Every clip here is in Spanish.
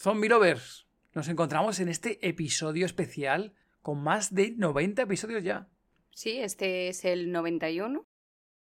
Zombie Lovers, nos encontramos en este episodio especial con más de 90 episodios ya. Sí, este es el 91.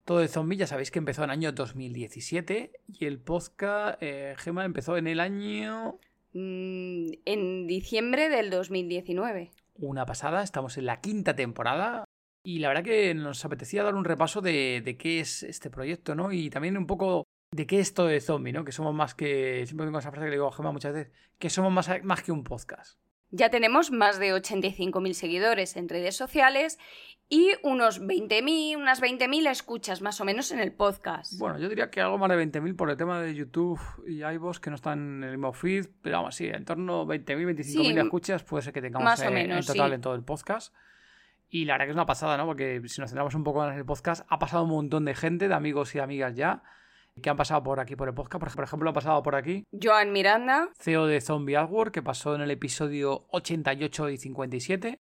Todo de zombie, ya sabéis que empezó en el año 2017 y el podcast, eh, Gema, empezó en el año... Mm, en diciembre del 2019. Una pasada, estamos en la quinta temporada y la verdad que nos apetecía dar un repaso de, de qué es este proyecto, ¿no? Y también un poco de qué es todo de zombie, ¿no? Que somos más que. Siempre tengo esa frase que le digo a Gemma muchas veces, que somos más, más que un podcast. Ya tenemos más de 85.000 seguidores en redes sociales y unos 20.000, unas 20.000 escuchas más o menos en el podcast. Bueno, yo diría que algo más de 20.000 por el tema de YouTube y iVoox que no están en el mismo feed, pero vamos, sí, en torno a 20.000, 25.000 Sí, escuchas puede ser que tengamos más o menos, en total sí. en todo el podcast. Y la verdad que es una pasada, ¿no? Porque si nos centramos un poco en el podcast, ha pasado un montón de gente, de amigos y amigas ya, que han pasado por aquí por el podcast. Por ejemplo, ha pasado por aquí Joan Miranda, CEO de Zombie Adward, que pasó en el episodio 88 y 57.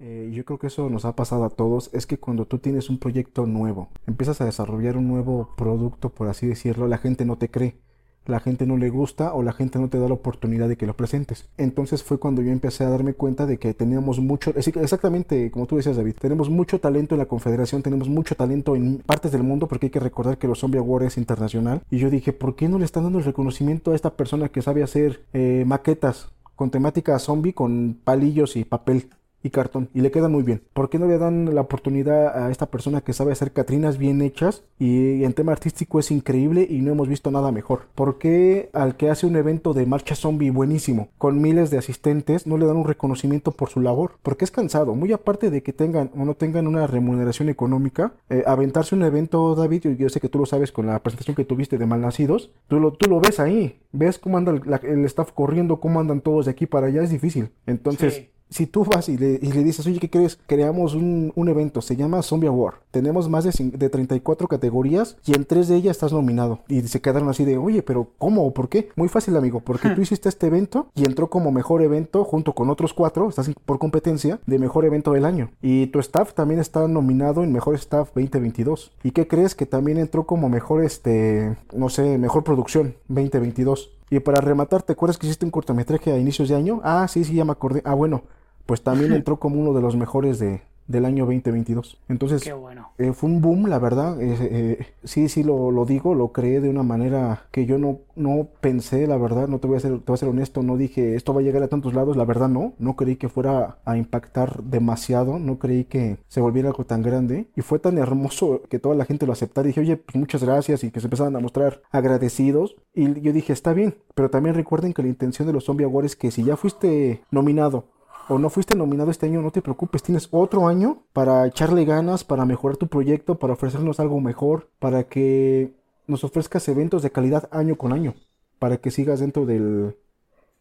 Eh, yo creo que eso nos ha pasado a todos, es que cuando tú tienes un proyecto nuevo, empiezas a desarrollar un nuevo producto, por así decirlo, la gente no te cree, la gente no le gusta o la gente no te da la oportunidad de que lo presentes. Entonces fue cuando yo empecé a darme cuenta de que teníamos mucho, exactamente como tú decías David, tenemos mucho talento en la Confederación, tenemos mucho talento en partes del mundo porque hay que recordar que los Zombie Award es internacional. Y yo dije, ¿por qué no le están dando el reconocimiento a esta persona que sabe hacer eh, maquetas con temática zombie con palillos y papel? Y cartón y le queda muy bien. ¿Por qué no le dan la oportunidad a esta persona que sabe hacer catrinas bien hechas y en tema artístico es increíble y no hemos visto nada mejor? ¿Por qué al que hace un evento de marcha zombie buenísimo con miles de asistentes no le dan un reconocimiento por su labor? Porque es cansado, muy aparte de que tengan o no tengan una remuneración económica, eh, aventarse un evento, David, yo, sé que tú lo sabes con la presentación que tuviste de Malnacidos, tú lo, tú lo ves ahí, ves cómo anda el, staff corriendo, cómo andan todos de aquí para allá, es difícil. Entonces. Si tú vas y le, y le dices, oye, ¿qué crees? Creamos un, un evento, se llama Zombie Award. Tenemos más de, de 34 categorías y en tres de ellas estás nominado. Y se quedaron así de, oye, pero ¿cómo o por qué? Muy fácil, amigo, porque tú hiciste este evento y entró como mejor evento junto con otros cuatro, estás por competencia, de mejor evento del año. Y tu staff también está nominado en Mejor Staff 2022. ¿Y qué crees? Que también entró como mejor, este, no sé, mejor producción 2022. Y para rematar, ¿te acuerdas que hiciste un cortometraje a inicios de año? Ah, sí, sí, ya me acordé. Ah, bueno, pues también entró como uno de los mejores de, del año 2022. Entonces, Qué bueno. eh, fue un boom, la verdad. eh, eh, sí, sí, lo, lo digo, lo creé de una manera que yo no, no pensé, la verdad. No te voy a ser, te voy a ser honesto, no dije esto va a llegar a tantos lados. La verdad, no. No creí que fuera a impactar demasiado. No creí que se volviera algo tan grande. Y fue tan hermoso que toda la gente lo aceptara. Dije, oye, pues muchas gracias. Y que se empezaban a mostrar agradecidos. Y yo dije, está bien. Pero también recuerden que la intención de los Zombie Awards es que si ya fuiste nominado o no fuiste nominado este año, no te preocupes, tienes otro año para echarle ganas, para mejorar tu proyecto, para ofrecernos algo mejor, para que nos ofrezcas eventos de calidad año con año, para que sigas dentro del,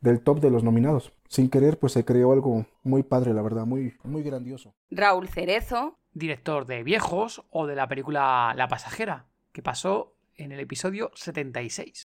del top de los nominados. Sin querer, pues se creó algo muy padre, la verdad, muy, muy grandioso. Raúl Cerezo, Director de Viejos o de la película La Pasajera, que pasó en el episodio 76.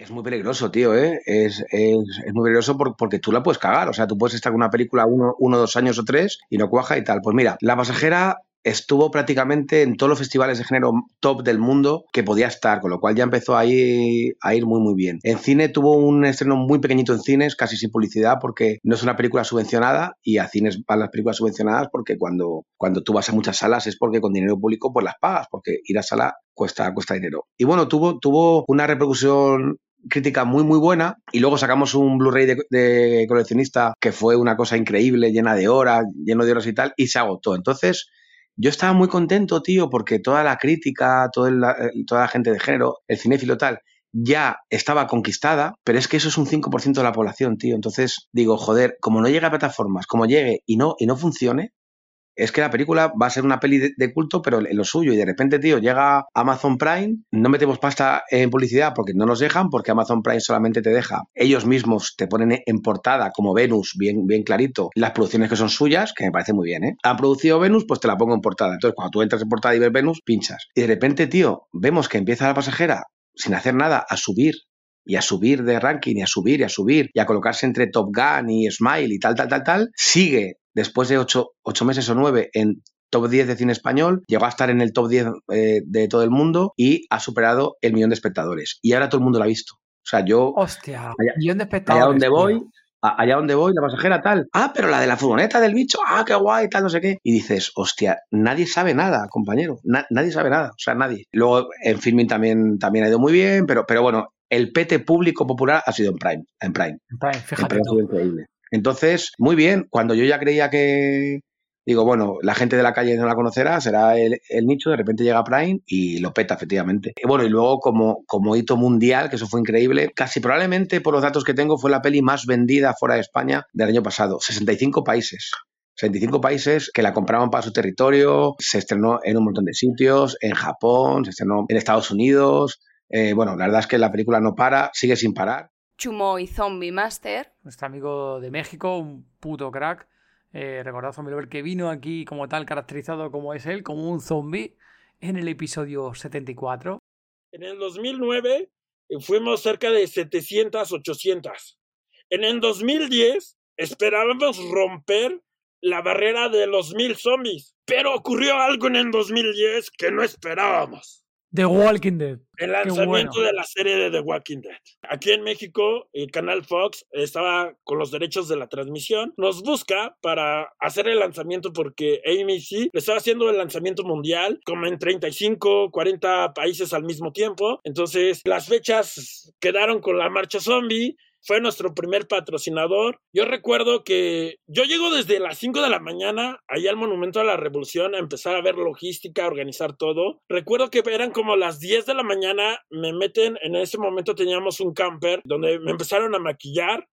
Es muy peligroso, tío, ¿eh? Es, es, es muy peligroso por- porque tú la puedes cagar. O sea, tú puedes estar con una película uno, uno, dos años o tres y no cuaja y tal. Pues mira, La Pasajera estuvo prácticamente en todos los festivales de género top del mundo que podía estar, con lo cual ya empezó a ir, a ir muy, muy bien. En cine tuvo un estreno muy pequeñito en cines, casi sin publicidad, porque no es una película subvencionada y a cines van las películas subvencionadas porque cuando, cuando tú vas a muchas salas es porque con dinero público pues las pagas, porque ir a sala cuesta, cuesta dinero. Y bueno, tuvo, tuvo una repercusión crítica muy muy buena y luego sacamos un Blu-ray de, coleccionista que fue una cosa increíble, llena de horas, lleno de horas y tal, y se agotó. Entonces, yo estaba muy contento, tío, porque toda la crítica, todo el- eh, toda la gente de género, el cinéfilo tal, ya estaba conquistada, pero es que eso es un 5% de la población, tío. Entonces, digo, joder, como no llega a plataformas, como llegue y no, y no funcione, es que la película va a ser una peli de, culto, pero en lo suyo. Y de repente, tío, llega Amazon Prime, no metemos pasta en publicidad porque no nos dejan, porque Amazon Prime solamente te deja. Ellos mismos te ponen en portada como Venus, bien, bien clarito, las producciones que son suyas, que me parece muy bien, ¿eh? Han producido Venus, pues te la pongo en portada. Entonces, cuando tú entras en portada y ves Venus, pinchas. Y de repente, tío, vemos que empieza la pasajera sin hacer nada a subir y a subir de ranking y a subir y a subir y a colocarse entre Top Gun y Smile y tal, tal, tal, tal, sigue después de ocho, ocho meses o nueve en top 10 de cine español, llegó a estar en el top 10 eh, de todo el mundo y ha superado el millón de espectadores. Y ahora todo el mundo la ha visto. O sea, yo... Hostia, Allá- millón de espectadores. Allá donde voy, a- allá donde voy, la pasajera tal. Ah, pero la de la furgoneta del bicho, ah, qué guay, tal, no sé qué. Y dices, hostia, nadie sabe nada, compañero. Na- nadie sabe nada, o sea, nadie. Luego en filming también, también ha ido muy bien, pero, pero bueno, el pete público popular ha sido en Prime, en Prime. En Prime, En fíjate Prime ha tú. sido increíble. Entonces, muy bien, cuando yo ya creía que, digo, bueno, la gente de la calle no la conocerá, será el, nicho, de repente llega Prime y lo peta, efectivamente. Y bueno, y luego como, como hito mundial, que eso fue increíble, casi probablemente por los datos que tengo fue la peli más vendida fuera de España del año pasado, 65 países. 65 países que la compraban para su territorio, se estrenó en un montón de sitios, en Japón, se estrenó en Estados Unidos. Eh, bueno, la verdad es que la película no para, sigue sin parar. Chumo y Zombie Master. Nuestro amigo de México, un puto crack. Eh, recordad Zombie Lover que vino aquí como tal, caracterizado como es él, como un zombie, en el episodio 74. En el 2009 eh, fuimos cerca de 700, 800. En el 2010 esperábamos romper la barrera de los mil zombies, pero ocurrió algo en el 2010 que no esperábamos. The Walking Dead. El lanzamiento bueno. de la serie de The Walking Dead. Aquí en México, el canal Fox estaba con los derechos de la transmisión. Nos busca para hacer el lanzamiento porque AMC le estaba haciendo el lanzamiento mundial, como en 35, 40 países al mismo tiempo. Entonces, las fechas quedaron con la marcha zombie. Fue nuestro primer patrocinador. Yo recuerdo que yo llego desde las 5 de la mañana allá al Monumento a la Revolución a empezar a ver logística, a organizar todo. Recuerdo que eran como las 10 de la mañana, me meten, en ese momento teníamos un camper donde me empezaron a maquillar.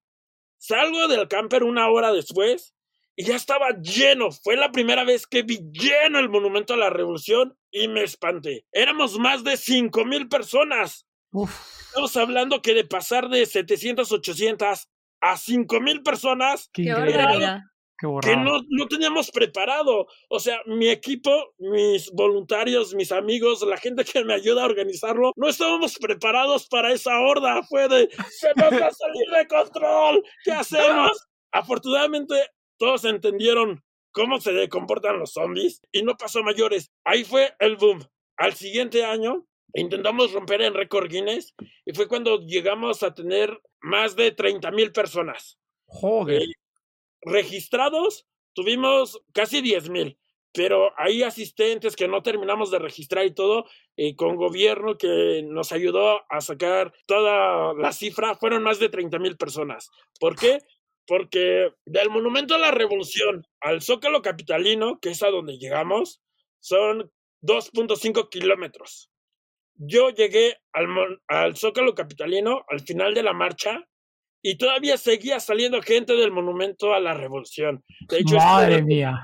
Salgo del camper una hora después y ya estaba lleno. Fue la primera vez que vi lleno el Monumento a la Revolución y me espanté. Éramos más de 5 mil personas. Uf, Estamos hablando que de pasar de 700, 800 a 5 mil personas qué, que no, no teníamos preparado. O sea, mi equipo, mis voluntarios, mis amigos, la gente que me ayuda a organizarlo, no estábamos preparados para esa horda. Fue de, se nos va a salir de control. ¿Qué hacemos? Afortunadamente, todos entendieron cómo se comportan los zombies y no pasó mayores. Ahí fue el boom. Al siguiente año, intentamos romper en récord Guinness y fue cuando llegamos a tener más de 30 mil personas Joder. Eh, registrados tuvimos casi 10 mil, pero hay asistentes que no terminamos de registrar y todo, eh, con gobierno que nos ayudó a sacar toda la cifra, fueron más de 30 mil personas. ¿Por qué? Porque del Monumento a la Revolución al Zócalo Capitalino, que es a donde llegamos, son 2.5 kilómetros. Yo llegué al, al Zócalo Capitalino al final de la marcha y todavía seguía saliendo gente del Monumento a la Revolución. De hecho, Madre mía.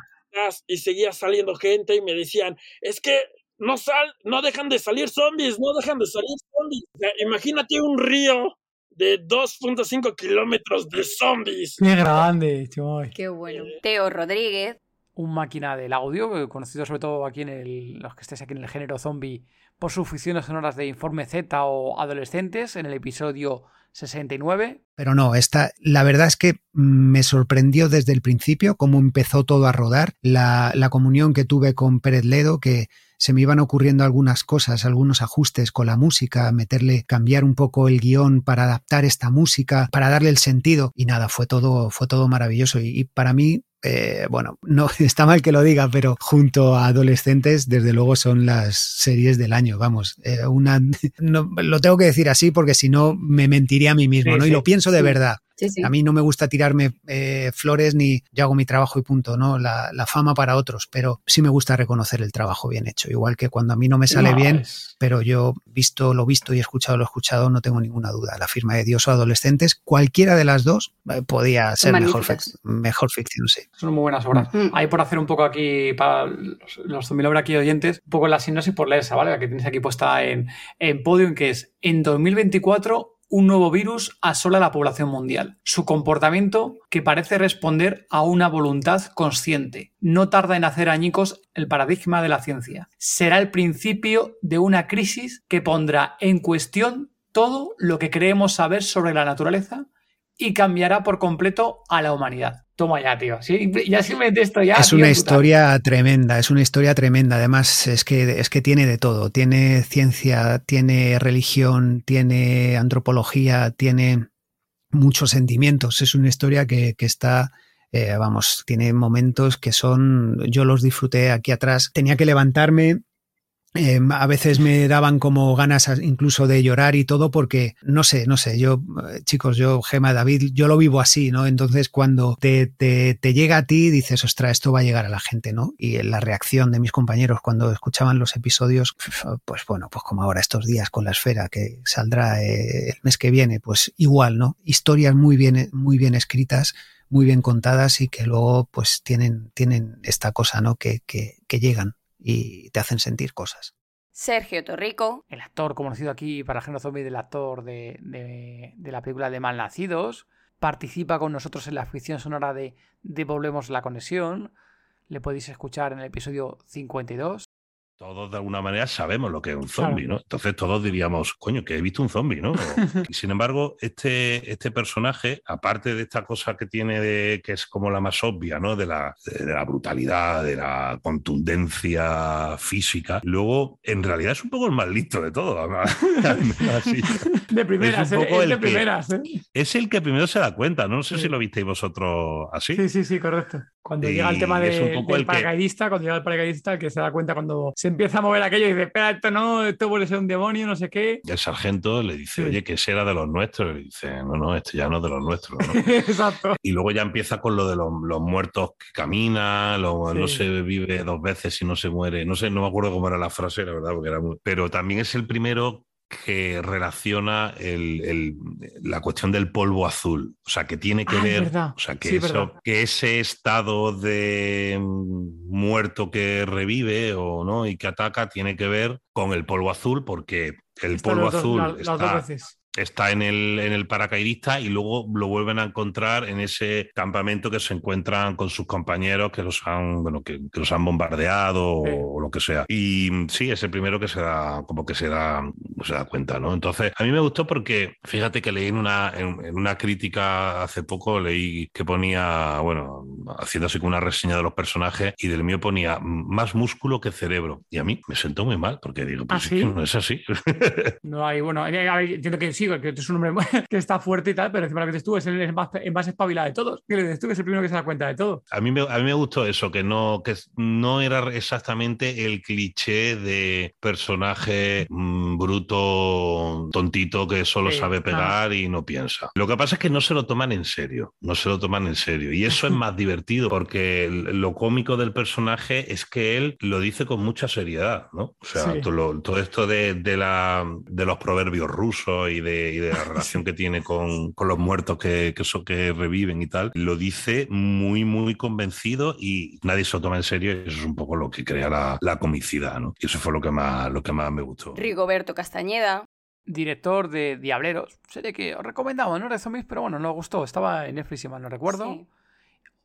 y seguía saliendo gente y me decían, es que no sal, no dejan de salir zombies, no dejan de salir zombies. O sea, imagínate un río de 2.5 kilómetros de zombies. Qué grande, chaval. Qué bueno. Teo Rodríguez. Un máquina del audio, eh, conocido sobre todo aquí en el, los que estéis aquí en el género zombie por sus ficciones sonoras de Informe Z o Adolescentes, en el episodio 69. Pero no, esta, la verdad es que me sorprendió desde el principio cómo empezó todo a rodar, la, la comunión que tuve con Pérez Ledo, que se me iban ocurriendo algunas cosas, algunos ajustes con la música, meterle, cambiar un poco el guion para adaptar esta música, para darle el sentido, y nada, fue todo, fue todo maravilloso. Y, y para mí, eh, bueno, no está mal que lo diga, pero junto a adolescentes, desde luego son las series del año, vamos, eh, una, no, lo tengo que decir así porque si no me mentiría a mí mismo, Sí, ¿no? Y lo pienso de sí. verdad. Sí, sí. A mí no me gusta tirarme eh, flores ni yo hago mi trabajo y punto, ¿no? La, la fama para otros, pero sí me gusta reconocer el trabajo bien hecho. Igual que cuando a mí no me sale No, bien, es- pero yo visto lo visto y escuchado lo escuchado, no tengo ninguna duda. La firma de Dios o Adolescentes, cualquiera de las dos eh, podía ser mejor, magníficas. fic- mejor ficción, sí. Son muy buenas obras. Mm. Hay por hacer un poco aquí para los, los Lover aquí oyentes, un poco la sinopsis por leerse, ¿vale? La que tienes aquí puesta en, en Podium, que es en 2024 un nuevo virus asola la población mundial. Su comportamiento, que parece responder a una voluntad consciente, no tarda en hacer añicos el paradigma de la ciencia. Será el principio de una crisis que pondrá en cuestión todo lo que creemos saber sobre la naturaleza y cambiará por completo a la humanidad. Toma ya, tío. Sí, ya simplemente esto ya. Es tío, una puta. historia tremenda, es una historia tremenda. Además, es que, es que tiene de todo. Tiene ciencia, tiene religión, tiene antropología, tiene muchos sentimientos. Es una historia que, que está, eh, vamos, tiene momentos que son, yo los disfruté aquí atrás. Tenía que levantarme. Eh, a veces me daban como ganas incluso de llorar y todo porque no sé, no sé, yo eh, chicos, yo Gema, David, yo lo vivo así, ¿no? Entonces cuando te, te, te llega a ti dices, ostras, esto va a llegar a la gente, ¿no? Y la reacción de mis compañeros cuando escuchaban los episodios, pues bueno, pues como ahora estos días con la esfera que saldrá eh, el mes que viene, pues igual, ¿no? Historias muy bien, muy bien escritas, muy bien contadas y que luego pues tienen, tienen esta cosa, ¿no? Que, que, que llegan y te hacen sentir cosas. Sergio Torrico, El actor conocido aquí para Género Zombie del actor de, de- de la película de Malnacidos. Participa con nosotros en la ficción sonora de Devolvemos la conexión. Le podéis escuchar en el episodio 52. Todos de alguna manera sabemos lo que es un zombie. ¿no? Entonces todos diríamos, coño, que he visto un zombie, ¿no? Y sin embargo, este, este personaje, aparte de esta cosa que tiene de, que es como la más obvia, ¿no? De la, de la brutalidad, de la contundencia física, luego en realidad es un poco el más listo de todo. además. Así. De primeras, Es un ¿eh? Es de el que- primeras, ¿eh? Es el que primero se da cuenta, ¿no? No sé Sí. si lo visteis vosotros así. Sí, sí, sí, correcto. Cuando Y llega el tema de- del que- paracaidista, cuando llega el paracaidista, el que se da cuenta cuando se empieza a mover aquello y dice, espera, esto no, esto puede ser un demonio, no sé qué. El sargento le dice, Sí. oye, que ese era de los nuestros. Y le dice, no, no, este ya no es de los nuestros. ¿no? Exacto. Y luego ya empieza con lo de los, los muertos que caminan, lo- Sí. no se vive dos veces y no se muere. No sé, no me acuerdo cómo era la frase, la verdad, porque era muy... Pero también es el primero que relaciona el- el- la cuestión del polvo azul. O sea, que tiene que Ah, ver. verdad. O sea, que, Sí, eso- que ese estado de mm, muerto que revive o no y que ataca tiene que ver con el polvo azul, porque el polvo dos- azul la- las dos está veces. Está en el, en el paracaidista y luego lo vuelven a encontrar en ese campamento que se encuentran con sus compañeros que los han, bueno, que, que los han bombardeado Sí. o, lo que sea. Y mm, sí, es el primero que se da, como que se da, se da cuenta, ¿no? Entonces, a mí me gustó porque, fíjate que leí en una, en, en una crítica hace poco, leí que ponía, bueno, haciendo así como una reseña de los personajes y del mío ponía más músculo que cerebro. Y a mí me sentó muy mal porque digo, pues ¿Ah, es que no es así. No hay, bueno, entiendo que sí, que es un hombre que está fuerte y tal, pero encima lo que dices tú es el más, el más espabilado de todos. Que le tú que es el primero que se da cuenta de todo. A mí, me, a mí me gustó eso, que no, que no era exactamente el cliché de personaje mm, bruto, tontito, que solo Sí, sabe pegar y no piensa. Lo que pasa es que no se lo toman en serio, no se lo toman en serio. Y eso es más divertido, porque lo cómico del personaje es que él lo dice con mucha seriedad, ¿no? O sea, Sí. todo, esto de, de la, de los proverbios rusos y de, y de la relación que tiene con, con los muertos que, que, so- que reviven y tal, lo dice muy, muy convencido y nadie se lo toma en serio. Y eso es un poco lo que crea la, la comicidad, ¿no? Y eso fue lo que más, lo que más me gustó. Rigoberto Castañeda, Director de Diableros. Serie que os recomendamos, no era de zombies, pero bueno, nos gustó. Estaba en Netflix, si mal no recuerdo. Sí.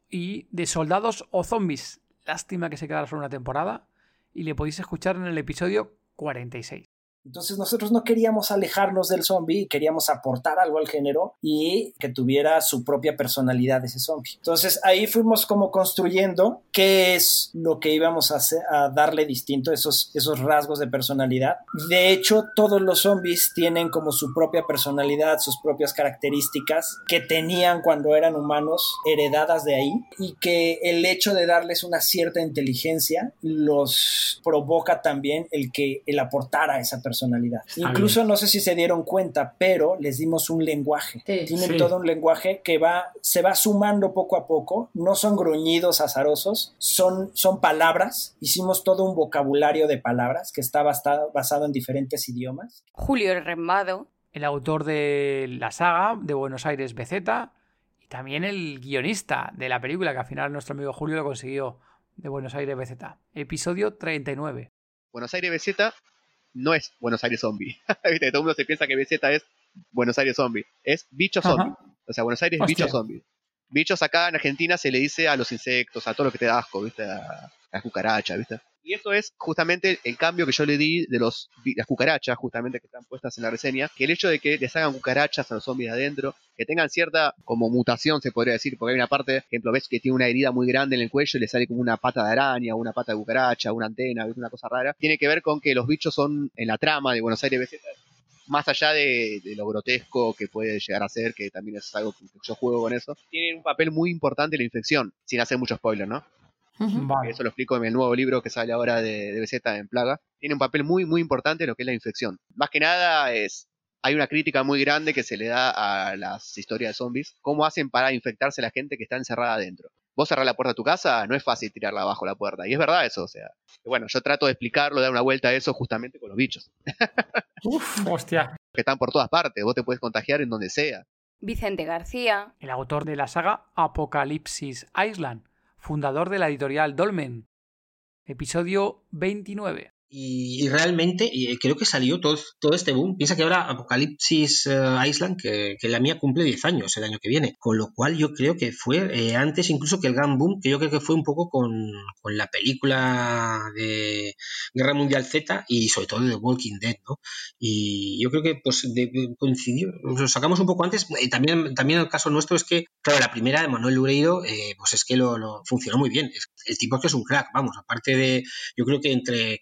Y de Soldados o Zombies. Lástima que se quedara solo una temporada. Y le podéis escuchar en el episodio 46. Entonces nosotros no queríamos alejarnos del zombie, queríamos aportar algo al género y que tuviera su propia personalidad ese zombie. Entonces ahí fuimos como construyendo qué es lo que íbamos a, hacer, a darle distinto, esos, esos rasgos de personalidad. De hecho, todos los zombies tienen como su propia personalidad, sus propias características que tenían cuando eran humanos, heredadas de ahí, y que el hecho de darles una cierta inteligencia los provoca también el que el aportar a esa personalidad. Está Incluso no sé si se dieron cuenta, pero les dimos un lenguaje. Sí. Tienen Sí. todo un lenguaje que va, se va sumando poco a poco. No son gruñidos azarosos, son, son palabras. Hicimos todo un vocabulario de palabras que está bastado- basado en diferentes idiomas. Julio Rembado, El autor de la saga de Buenos Aires BZ. Y también el guionista de la película, que al final nuestro amigo Julio lo consiguió de Buenos Aires BZ. Episodio 39. Buenos Aires BZ no es Buenos Aires Zombie. ¿Viste? Todo el mundo se piensa que BZ es Buenos Aires Zombie. Es bicho Ajá. zombie. O sea, Buenos Aires es Hostia. bicho zombie. Bichos acá en Argentina se le dice a los insectos, a todo lo que te da asco, ¿viste? A las cucarachas, ¿viste? Y eso es justamente el cambio que yo le di de los, las cucarachas, justamente que están puestas en la reseña, que el hecho de que les hagan cucarachas a los zombies adentro, que tengan cierta como mutación, se podría decir, porque hay una parte, por ejemplo, ves que tiene una herida muy grande en el cuello y le sale como una pata de araña, una pata de cucaracha, una antena, una cosa rara. Tiene que ver con que los bichos son en la trama de Buenos Aires BZ, más allá de, de, lo grotesco que puede llegar a ser, que también es algo que yo juego con eso, tienen un papel muy importante en la infección, sin hacer mucho spoiler, ¿no? Vale. Eso lo explico en el nuevo libro que sale ahora de, de BZ en Plaga. Tiene un papel muy, muy importante en lo que es la infección. Más que nada es. Hay una crítica muy grande que se le da a las historias de zombies. ¿Cómo hacen para infectarse la gente que está encerrada adentro? Vos cerrás la puerta de tu casa, no es fácil tirarla abajo la puerta. Y es verdad eso, o sea. Bueno, yo trato de explicarlo, de dar una vuelta a eso justamente con los bichos. Uf, hostia. Que están por todas partes, vos te puedes contagiar en donde sea. Vicente García. El autor de la saga Apocalipsis Island fundador de la editorial Dolmen. Episodio 29. Y, y realmente y creo que salió todo, todo este boom. Piensa que ahora Apocalipsis uh, Island, que, que, la mía cumple 10 años el año que viene, con lo cual yo creo que fue eh, antes incluso que el gran boom, que yo creo que fue un poco con, con, la película de Guerra Mundial Z y sobre todo de Walking Dead, ¿no? Y yo creo que pues de, coincidió, lo sacamos un poco antes. Eh, también, también el caso nuestro es que, claro, la primera de Manuel Lureiro, eh, pues es que lo, lo, funcionó muy bien. El tipo es que es un crack, vamos, aparte de, yo creo que entre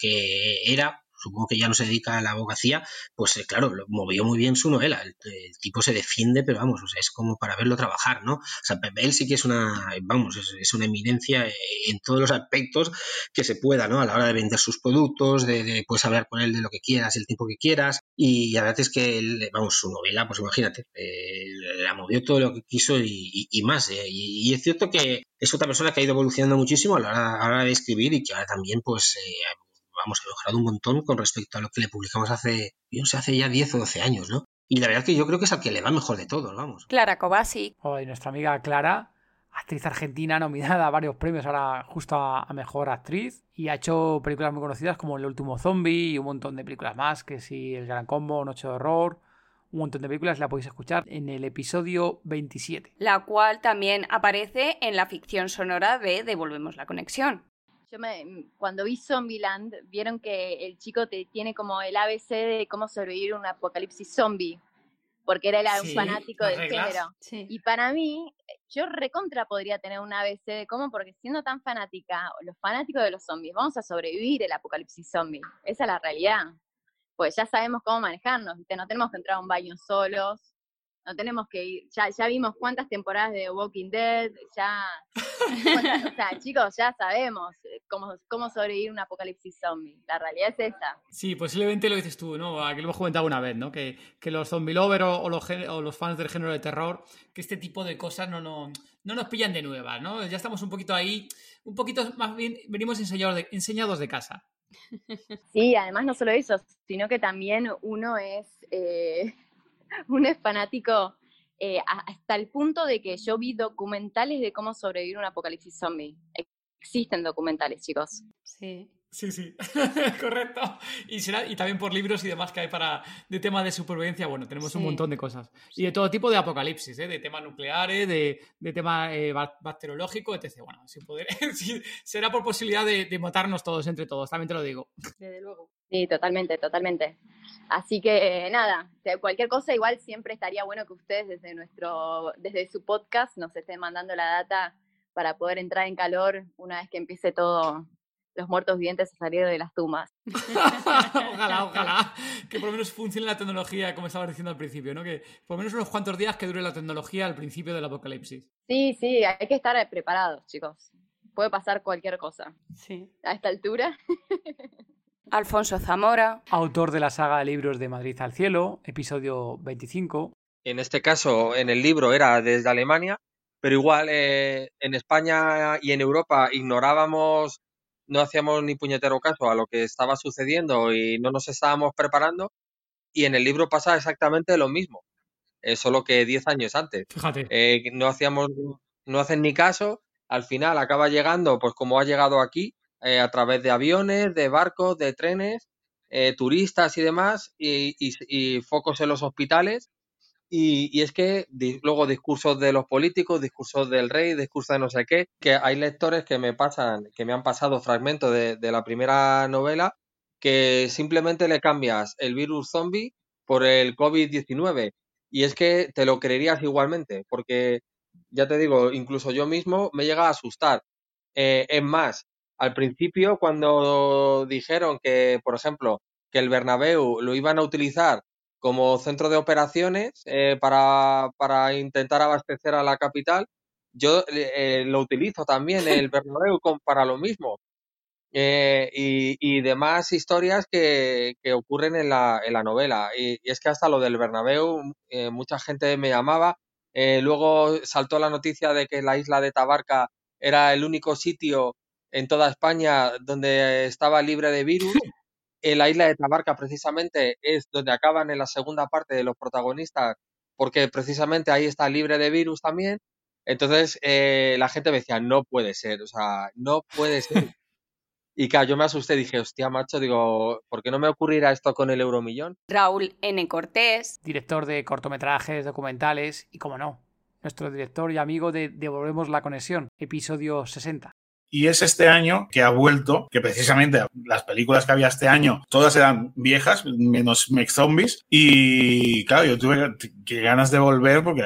era supongo que ya no se dedica a la abogacía, pues eh, claro, lo movió muy bien su novela. El, el, tipo se defiende, pero vamos, o sea, es como para verlo trabajar, ¿no? O sea, él sí que es una, vamos, es, es, una eminencia en todos los aspectos que se pueda, ¿no? A la hora de vender sus productos, de, de puedes hablar con él de lo que quieras, el tiempo que quieras, y la verdad es que, él, vamos, su novela, pues imagínate, eh, la movió todo lo que quiso y, y, y más, eh, y, y, es cierto que es otra persona que ha ido evolucionando muchísimo a la hora, a la hora de escribir y que ahora también, pues, eh, vamos, ha mejorado un montón con respecto a lo que le publicamos hace, yo no sé, hace ya 10 o 12 años, ¿no? Y la verdad es que yo creo que es al que le va mejor de todos, vamos. Clara Cobasi. Oh, y nuestra amiga Clara, actriz argentina nominada a varios premios ahora justo a, a, mejor actriz y ha hecho películas muy conocidas como El último zombie y un montón de películas más, que si El Gran Combo, Noche de Horror, un montón de películas la podéis escuchar en el episodio 27. La cual también aparece en la ficción sonora de Devolvemos la conexión. Yo me, cuando vi Zombieland, vieron que el chico te, tiene como el ABC de cómo sobrevivir un apocalipsis zombie, porque era el, sí, un fanático del reglas. género. Sí. Y para mí, yo recontra podría tener un ABC de cómo, porque siendo tan fanática, los fanáticos de los zombies, vamos a sobrevivir el apocalipsis zombie. Esa es la realidad. Pues ya sabemos cómo manejarnos, ¿viste? no tenemos que entrar a un baño solos, no tenemos que ir, ya, ya vimos cuántas temporadas de Walking Dead, ya, o sea, chicos, ya sabemos cómo, cómo sobrevivir un apocalipsis zombie, la realidad es esa. Sí, posiblemente lo dices tú, ¿no? Aquí lo hemos comentado una vez, ¿no? Que, que los zombie lovers o, o, los, o los fans del género de terror, que este tipo de cosas no, no, no nos pillan de nuevas, ¿no? Ya estamos un poquito ahí, un poquito más bien, venimos enseñados de, enseñados de casa. Sí, además no solo eso, sino que también uno es... Eh es fanático eh, hasta el punto de que yo vi documentales de cómo sobrevivir un apocalipsis zombie. Existen documentales, chicos. Sí. Sí, sí, correcto. Y, será, y también por libros y demás que hay para de tema de supervivencia. Bueno, tenemos sí. un montón de cosas. Y de todo tipo de apocalipsis, ¿eh? de temas nucleares, de, de tema eh, bacteriológico, etc. Bueno, si poder, si, será por posibilidad de, de, matarnos todos entre todos, también te lo digo. Desde luego. Sí, totalmente, totalmente. Así que nada, cualquier cosa igual siempre estaría bueno que ustedes desde nuestro, desde su podcast nos estén mandando la data para poder entrar en calor una vez que empiece todo los muertos vivientes a salir de las tumbas. ojalá, ojalá, que por lo menos funcione la tecnología, como estabas diciendo al principio, ¿no? Que por lo menos unos cuantos días que dure la tecnología al principio del apocalipsis. Sí, sí, hay que estar preparados, chicos. Puede pasar cualquier cosa. Sí. A esta altura. Alfonso Zamora. Autor de la saga de libros de Madrid al Cielo, episodio 25. En este caso, en el libro era desde Alemania, pero igual eh, en España y en Europa ignorábamos, no hacíamos ni puñetero caso a lo que estaba sucediendo y no nos estábamos preparando. Y en el libro pasa exactamente lo mismo, eh, solo que 10 años antes. Fíjate. Eh, no hacíamos, no hacen ni caso. Al final acaba llegando, pues como ha llegado aquí, eh, a través de aviones, de barcos, de trenes, eh, turistas y demás, y, y, y, focos en los hospitales. Y, es que luego discursos de los políticos, discursos del rey, discursos de no sé qué, que hay lectores que me pasan, que me han pasado fragmentos de, de la primera novela, que simplemente le cambias el virus zombie por el COVID-19. Y es que te lo creerías igualmente, porque ya te digo, incluso yo mismo me llega a asustar. Eh, es más, al principio cuando dijeron que, por ejemplo, que el Bernabéu lo iban a utilizar como centro de operaciones eh, para, para, intentar abastecer a la capital, yo eh, lo utilizo también el Bernabéu para lo mismo. Eh, y, demás historias que, que ocurren en la, en la novela. Y, es que hasta lo del Bernabéu, eh, mucha gente me llamaba. Luego saltó la noticia de que la isla de Tabarca era el único sitio en toda España donde estaba libre de virus. En la isla de Tabarca, precisamente, es donde acaban en la segunda parte de los protagonistas, porque precisamente ahí está libre de virus también. Entonces, la gente me decía, no puede ser, o sea, no puede ser. Y claro, yo me asusté, dije, hostia, macho, digo, ¿por qué no me ocurrirá esto con el Euromillón? Raúl N. Cortés. Director de cortometrajes, documentales y, como no, nuestro director y amigo de Devolvemos la Conexión, episodio 60. Y es este año que ha vuelto, que precisamente las películas que había este año, todas eran viejas, menos Mech Zombies. Y claro, yo tuve que ganas de volver porque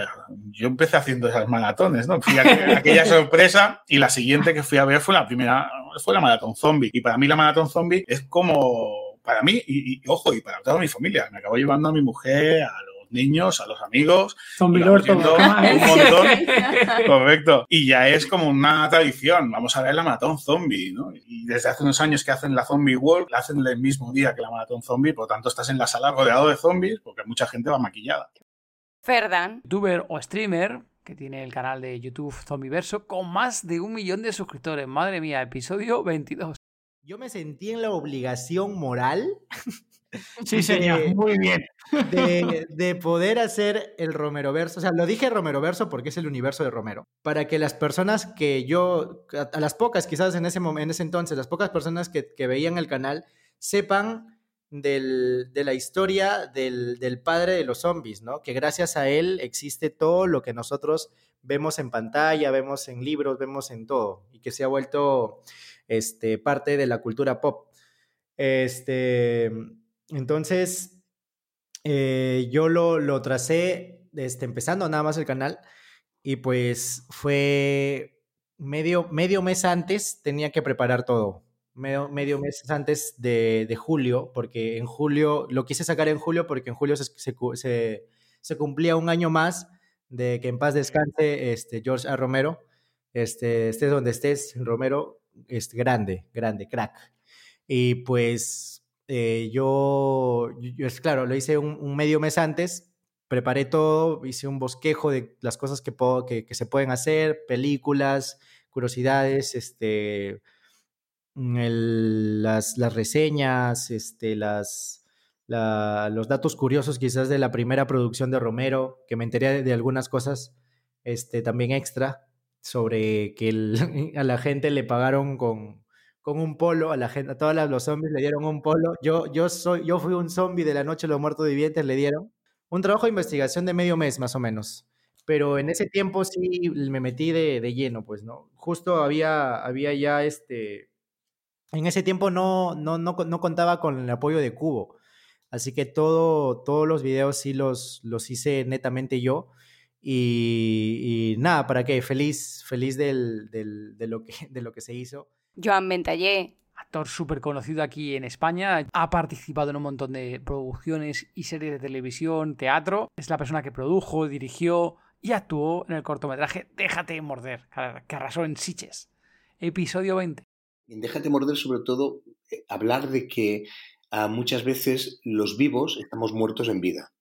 yo empecé haciendo esas maratones, ¿no? Fui a aquella sorpresa y la siguiente que fui a ver fue la primera, fue la maratón zombie. Y para mí la maratón zombie es como, para mí, y, y ojo, y para toda mi familia. Me acabo llevando a mi mujer, a niños, a los amigos. Zombie Lord, un montón. Correcto. Y ya es como una tradición. Vamos a ver la maratón zombie, ¿no? Y desde hace unos años que hacen la Zombie World, la hacen el mismo día que la maratón zombie, por lo tanto estás en la sala rodeado de zombies porque mucha gente va maquillada. Ferdan. Youtuber o streamer que tiene el canal de YouTube Zombiverso con más de un millón de suscriptores. Madre mía, episodio 22. Yo me sentí en la obligación moral Sí, señor, muy bien. De, poder hacer el Romero Verso. O sea, lo dije Romero Verso porque es el universo de Romero. Para que las personas que yo, a, las pocas quizás en ese, momento, en ese entonces, las pocas personas que, veían el canal, sepan del, de la historia del, del, padre de los zombies, ¿no? Que gracias a él existe todo lo que nosotros vemos en pantalla, vemos en libros, vemos en todo, y que se ha vuelto este, parte de la cultura pop. Este, entonces, eh, yo lo, lo tracé este, empezando nada más el canal y pues fue medio, medio mes antes, tenía que preparar todo. Medio, medio mes antes de, de, julio, porque en julio, lo quise sacar en julio porque en julio se, se, se, cumplía un año más de que en paz descanse este, George A. Romero. Este, estés donde estés, Romero, es grande, grande, crack. Y pues eh, yo, yo, es claro, lo hice un, medio mes antes, preparé todo, hice un bosquejo de las cosas que, que, se pueden hacer, películas, curiosidades, este, mm, las, las, reseñas, este, las, los datos curiosos quizás de la primera producción de Romero, que me enteré de, algunas cosas este, también extra sobre que a la gente le pagaron con, con un polo, a la gente, a todos los zombies le dieron un polo. Yo, yo, soy, yo fui un zombie de la noche los muertos vivientes, le dieron un trabajo de investigación de medio mes más o menos. Pero en ese tiempo sí me metí de, de lleno, pues, ¿no? Justo había, había ya este... En ese tiempo no, no, no, no contaba con el apoyo de Cubo. Así que todo, todos los videos sí los, los hice netamente yo. Y, nada, ¿para qué? Feliz, feliz del, del, de, lo que, de lo que se hizo. Joan Ventallé. Actor súper conocido aquí en España, ha participado en un montón de producciones y series de televisión, teatro. Es la persona que produjo, dirigió y actuó en el cortometraje Déjate morder, que arrasó en Siches. Episodio 20. En Déjate morder, sobre todo, eh, hablar de que ah, muchas veces los vivos estamos muertos en vida.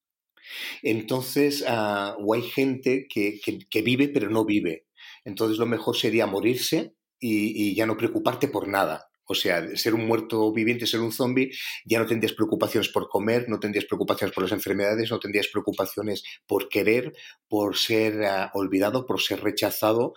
Entonces, ah, o hay gente que, que vive pero no vive. Entonces, lo mejor sería morirse y, ya no preocuparte por nada. O sea, ser un muerto viviente, ser un zombie, ya no tendrías preocupaciones por comer, no tendrías preocupaciones por las enfermedades, no tendrías preocupaciones por querer, por ser ah, olvidado, por ser rechazado.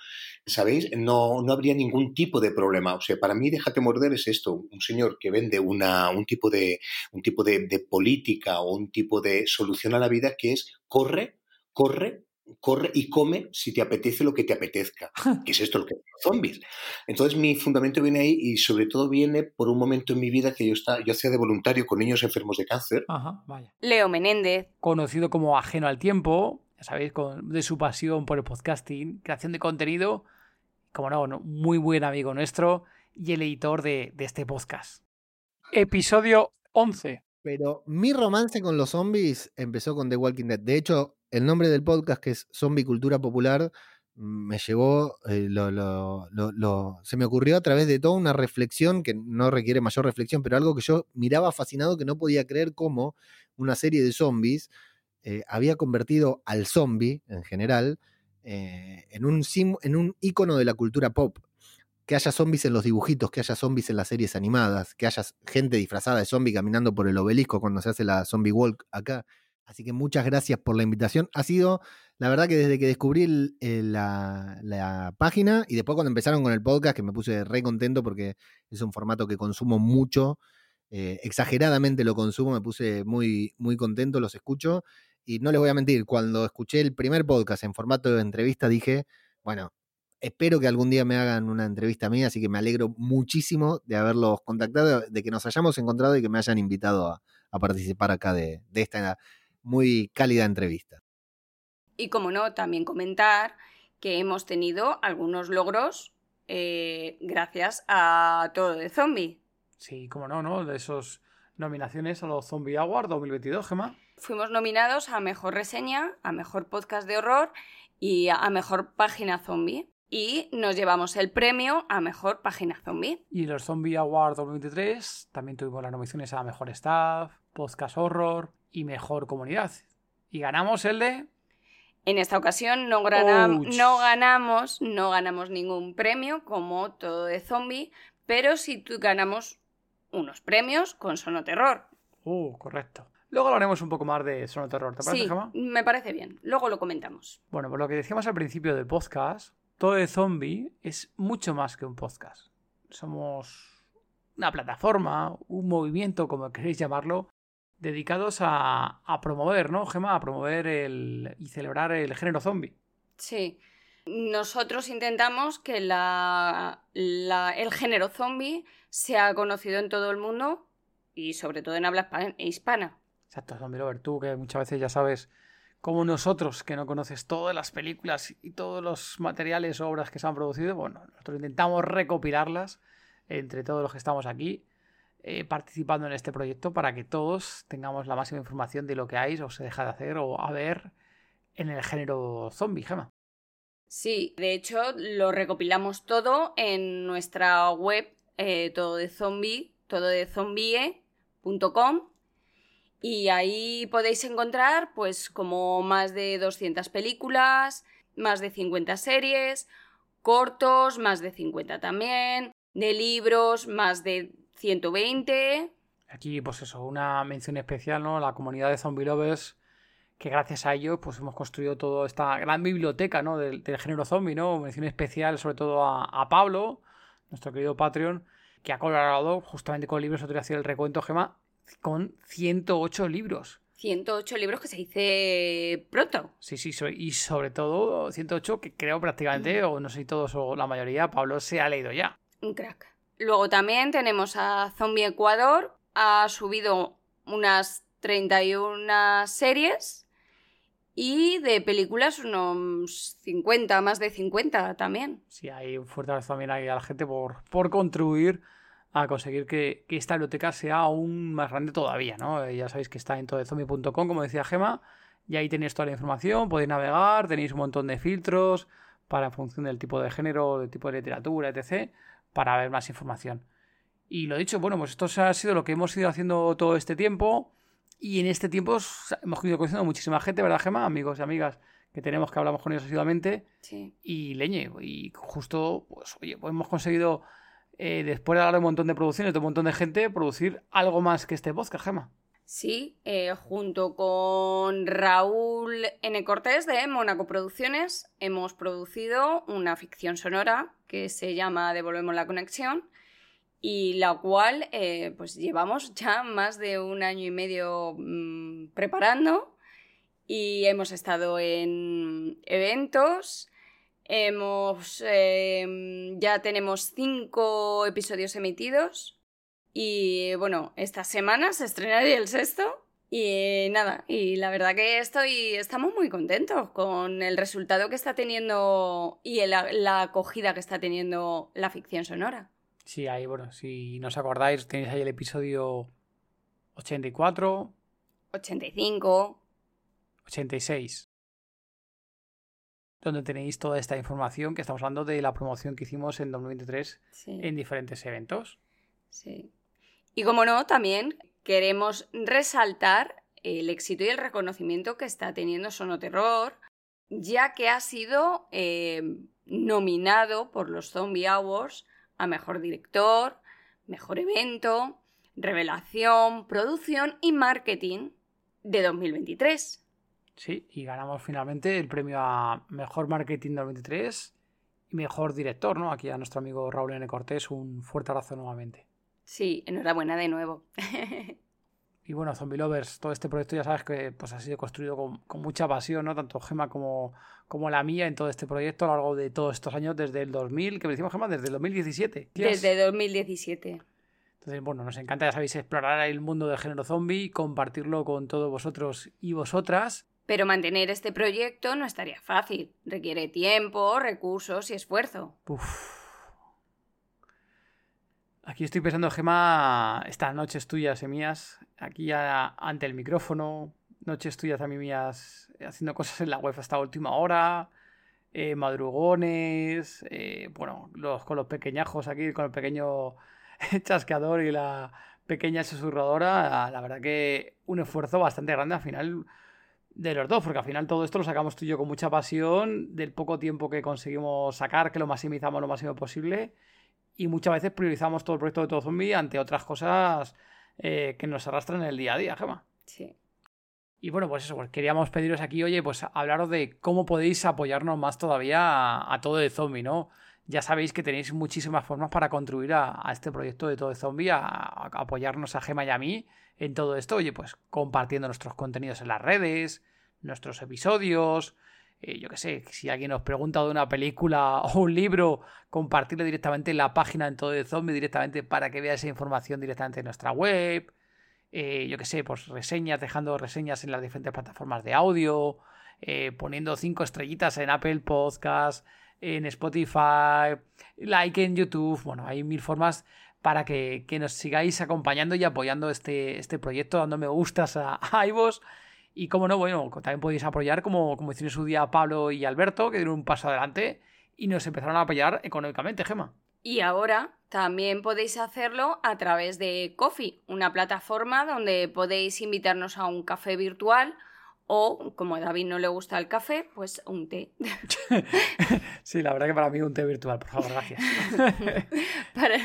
¿Sabéis? No, no habría ningún tipo de problema. O sea, para mí, déjate morder es esto: un señor que vende una, un tipo, de, un tipo de, de política o un tipo de solución a la vida que es corre, corre, corre y come si te apetece lo que te apetezca, que es esto lo que los zombies. Entonces mi fundamento viene ahí y sobre todo viene por un momento en mi vida que yo, está, yo hacía de voluntario con niños enfermos de cáncer. Ajá, vaya. Leo Menéndez. Conocido como Ajeno al Tiempo, ya sabéis, con, de su pasión por el podcasting, creación de contenido, como no, no muy buen amigo nuestro y el editor de, de este podcast. Episodio 11. Pero mi romance con los zombies empezó con The Walking Dead. De hecho, el nombre del podcast, que es Zombie Cultura Popular, me llevó, eh, lo, lo, lo, se me ocurrió a través de toda una reflexión que no requiere mayor reflexión, pero algo que yo miraba fascinado que no podía creer cómo una serie de zombies eh, había convertido al zombie en general eh, en, un sim, en un ícono de la cultura pop que haya zombies en los dibujitos, que haya zombies en las series animadas, que haya gente disfrazada de zombie caminando por el obelisco cuando se hace la zombie walk acá. Así que muchas gracias por la invitación. Ha sido, la verdad que desde que descubrí la, página y después cuando empezaron con el podcast, que me puse re contento porque es un formato que consumo mucho, eh, exageradamente lo consumo, me puse muy, muy contento, los escucho. Y no les voy a mentir, cuando escuché el primer podcast en formato de entrevista dije, bueno, espero que algún día me hagan una entrevista mía, así que me alegro muchísimo de haberlos contactado, de que nos hayamos encontrado y que me hayan invitado a, participar acá de, esta muy cálida entrevista. Y como no, también comentar que hemos tenido algunos logros eh, gracias a todo de zombie. Sí, como no, ¿no? De esos nominaciones a los Zombie Awards 2022, Gemma. Fuimos nominados a Mejor Reseña, a Mejor Podcast de Horror y a Mejor Página Zombie y nos llevamos el premio a Mejor Página Zombie. Y los Zombie Awards 2023 también tuvimos las nominaciones a Mejor Staff, Podcast Horror y Mejor Comunidad. Y ganamos el de... En esta ocasión no, no ganamos, no ganamos ningún premio como todo de zombie, pero sí ganamos unos premios con Sonoterror. Uh, correcto. Luego hablaremos un poco más de Sonoterror, ¿te parece, sí, Me parece bien. Luego lo comentamos. Bueno, pues lo que decíamos al principio del podcast, todo de zombie es mucho más que un podcast. Somos una plataforma, un movimiento, como queréis llamarlo, dedicados a, promover, ¿no, Gema? A promover el, y celebrar el género zombie. Sí. Nosotros intentamos que la, el género zombie sea conocido en todo el mundo y sobre todo en habla hispana. Exacto, Zombie Lover. Tú que muchas veces ya sabes como nosotros, que no conoces todas las películas y todos los materiales o obras que se han producido, bueno, nosotros intentamos recopilarlas entre todos los que estamos aquí eh, participando en este proyecto para que todos tengamos la máxima información de lo que hay o se deja de hacer o a ver en el género zombie, Gema. Sí, de hecho lo recopilamos todo en nuestra web eh, todo de zombie, todo de zombie.com y ahí podéis encontrar pues como más de 200 películas, más de 50 series, cortos, más de 50 también, de libros, más de 120. Aquí pues eso, una mención especial, ¿no? La comunidad de Zombie Lovers que gracias a ello pues hemos construido toda esta gran biblioteca ¿no? del, género zombie, ¿no? Mención especial sobre todo a, Pablo, nuestro querido Patreon, que ha colaborado justamente con libros de el recuento Gema con 108 libros. 108 libros que se dice pronto. Sí, sí, y sobre todo 108 que creo prácticamente, o no sé si todos o la mayoría, Pablo se ha leído ya. Un crack. Luego también tenemos a Zombie Ecuador, ha subido unas 31 series y de películas unos 50, más de 50 también. Sí, hay un fuerte abrazo también a la gente por, por contribuir a conseguir que, esta biblioteca sea aún más grande todavía, ¿no? Eh, ya sabéis que está en todozombie.com, como decía Gema, y ahí tenéis toda la información, podéis navegar, tenéis un montón de filtros para en función del tipo de género, del tipo de literatura, etc., para ver más información. Y lo dicho, bueno, pues esto ha sido lo que hemos ido haciendo todo este tiempo, y en este tiempo hemos ido conociendo muchísima gente, ¿verdad, Gema? Amigos y amigas que tenemos que hablamos con ellos asiduamente. Sí. Y leñe, y justo, pues, oye, pues hemos conseguido eh, después de hablar de un montón de producciones, de un montón de gente, producir algo más que este podcast, Gema. Sí, eh, junto con Raúl N. Cortés de Mónaco Producciones hemos producido una ficción sonora que se llama Devolvemos la conexión y la cual eh, pues llevamos ya más de un año y medio mm, preparando y hemos estado en eventos. Hemos. Em, ya tenemos cinco episodios emitidos. Y bueno, esta semana se estrenaría el sexto. Y nada, y la verdad que estoy, estamos muy contentos con el resultado que está teniendo y la acogida que está teniendo la ficción sonora. Sí, ahí, bueno, si no os acordáis, tenéis ahí el episodio 84. 85. 86. Donde tenéis toda esta información que estamos hablando de la promoción que hicimos en 2023 en diferentes eventos. Sí. Y como no, también queremos resaltar el éxito y el reconocimiento que está teniendo Sonoterror, ya que ha sido eh, nominado por los Zombie Awards a Mejor Director, Mejor Evento, Revelación, Producción y Marketing de 2023. Sí, y ganamos finalmente el premio a Mejor Marketing 2023 y Mejor Director, ¿no? Aquí a nuestro amigo Raúl N. Cortés, un fuerte abrazo nuevamente. Sí, enhorabuena de nuevo. y bueno, Zombie Lovers, todo este proyecto ya sabes que pues, ha sido construido con, mucha pasión, ¿no? Tanto Gema como, como la mía en todo este proyecto a lo largo de todos estos años, desde el 2000, que me decimos Gema, desde el 2017. Desde 2017. Entonces, bueno, nos encanta, ya sabéis, explorar el mundo del género zombie, compartirlo con todos vosotros y vosotras. Pero mantener este proyecto no estaría fácil. Requiere tiempo, recursos y esfuerzo. Uf. Aquí estoy pensando, Gema, estas noches tuyas y mías, aquí ante el micrófono, noches tuyas también mías, haciendo cosas en la web hasta última hora, eh, madrugones, eh, bueno, con los pequeñajos aquí, con el pequeño chasqueador y la pequeña susurradora, la verdad que un esfuerzo bastante grande al final de los dos, porque al final todo esto lo sacamos tú y yo con mucha pasión, del poco tiempo que conseguimos sacar, que lo maximizamos lo máximo posible y muchas veces priorizamos todo el proyecto de Todo Zombie ante otras cosas eh, que nos arrastran en el día a día, Gema. Sí. Y bueno, pues eso, pues queríamos pediros aquí, oye, pues hablaros de cómo podéis apoyarnos más todavía a, todo de zombie, ¿no? Ya sabéis que tenéis muchísimas formas para contribuir a, este proyecto de todo de zombie, a, a, apoyarnos a Gema y a mí en todo esto, oye, pues compartiendo nuestros contenidos en las redes, nuestros episodios, eh, yo qué sé, si alguien nos pregunta de una película o un libro, compartirlo directamente en la página en todo de zombie, directamente para que vea esa información directamente en nuestra web. Eh, yo qué sé, pues reseñas, dejando reseñas en las diferentes plataformas de audio, eh, poniendo cinco estrellitas en Apple Podcast, en Spotify, like en YouTube. Bueno, hay mil formas para que, nos sigáis acompañando y apoyando este, este proyecto, dando me gustas a, a y como no, bueno, también podéis apoyar como, como hicieron en su día Pablo y Alberto, que dieron un paso adelante y nos empezaron a apoyar económicamente, Gema. Y ahora también podéis hacerlo a través de Coffee, una plataforma donde podéis invitarnos a un café virtual o, como a David no le gusta el café, pues un té. sí, la verdad que para mí un té virtual, por favor, gracias. para...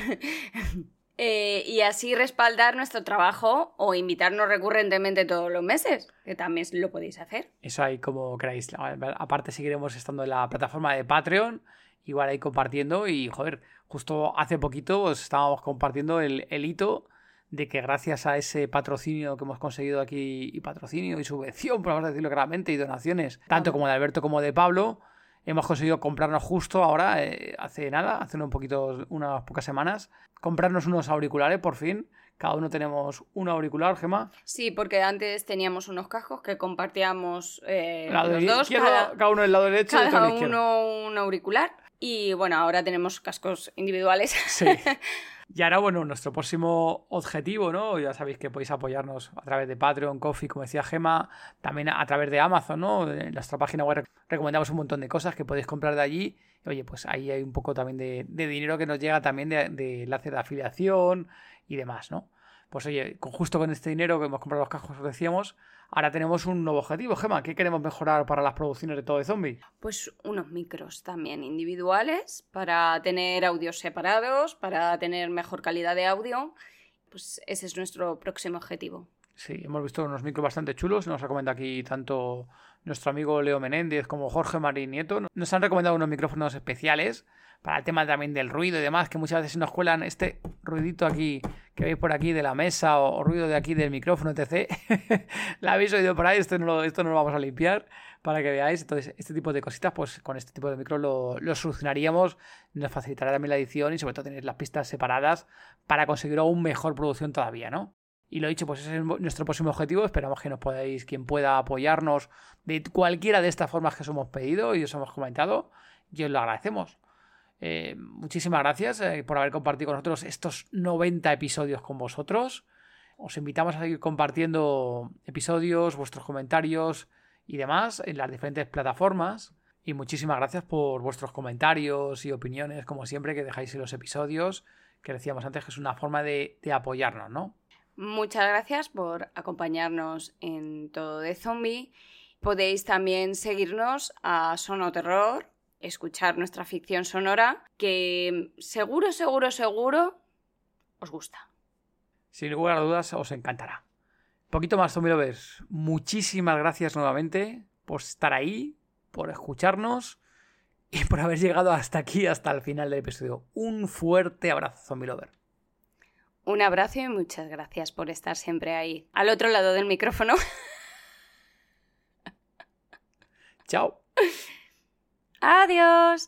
Eh, y así respaldar nuestro trabajo o invitarnos recurrentemente todos los meses, que también lo podéis hacer. Eso ahí como queráis. Aparte seguiremos estando en la plataforma de Patreon, igual ahí compartiendo y joder, justo hace poquito os estábamos compartiendo el, el hito de que gracias a ese patrocinio que hemos conseguido aquí, y patrocinio y subvención, por decirlo claramente, y donaciones, tanto como de Alberto como de Pablo, hemos conseguido comprarnos justo ahora, eh, hace nada, hace un poquito, unas pocas semanas, comprarnos unos auriculares por fin. Cada uno tenemos un auricular, Gema. Sí, porque antes teníamos unos cascos que compartíamos eh, los dos. cada, uno del lado derecho y cada uno un auricular. Y bueno, ahora tenemos cascos individuales. Sí. Y ahora, bueno, nuestro próximo objetivo, ¿no? Ya sabéis que podéis apoyarnos a través de Patreon, Coffee, como decía Gema, también a través de Amazon, ¿no? En nuestra página web recomendamos un montón de cosas que podéis comprar de allí. oye, pues ahí hay un poco también de, dinero que nos llega también de, de enlace de afiliación y demás, ¿no? Pues oye, con, justo con este dinero que hemos comprado los cajos, os decíamos, Ahora tenemos un nuevo objetivo, Gema. ¿Qué queremos mejorar para las producciones de todo de zombie? Pues unos micros también individuales para tener audios separados, para tener mejor calidad de audio. Pues ese es nuestro próximo objetivo. Sí, hemos visto unos micros bastante chulos. Nos recomienda aquí tanto nuestro amigo Leo Menéndez como Jorge Marín Nieto. Nos han recomendado unos micrófonos especiales para el tema también del ruido y demás, que muchas veces nos cuelan este ruidito aquí que veis por aquí de la mesa o, ruido de aquí del micrófono, etc. la habéis oído por ahí, esto no, lo, esto no lo vamos a limpiar para que veáis. Entonces, este tipo de cositas, pues con este tipo de micro lo, lo solucionaríamos, nos facilitará también la edición y sobre todo tener las pistas separadas para conseguir aún mejor producción todavía, ¿no? Y lo dicho, pues ese es nuestro próximo objetivo. Esperamos que nos podáis, quien pueda apoyarnos de cualquiera de estas formas que os hemos pedido y os hemos comentado, y os lo agradecemos. Eh, muchísimas gracias eh, por haber compartido con nosotros estos 90 episodios con vosotros. Os invitamos a seguir compartiendo episodios, vuestros comentarios y demás en las diferentes plataformas. Y muchísimas gracias por vuestros comentarios y opiniones, como siempre, que dejáis en los episodios, que decíamos antes que es una forma de, de apoyarnos, ¿no? Muchas gracias por acompañarnos en todo de zombie. Podéis también seguirnos a Sonoterror escuchar nuestra ficción sonora, que seguro, seguro, seguro os gusta. Sin lugar a dudas, os encantará. Un poquito más, Zombie Lovers. Muchísimas gracias nuevamente por estar ahí, por escucharnos y por haber llegado hasta aquí, hasta el final del episodio. Un fuerte abrazo, Zombie Lover. Un abrazo y muchas gracias por estar siempre ahí, al otro lado del micrófono. Chao. Adiós.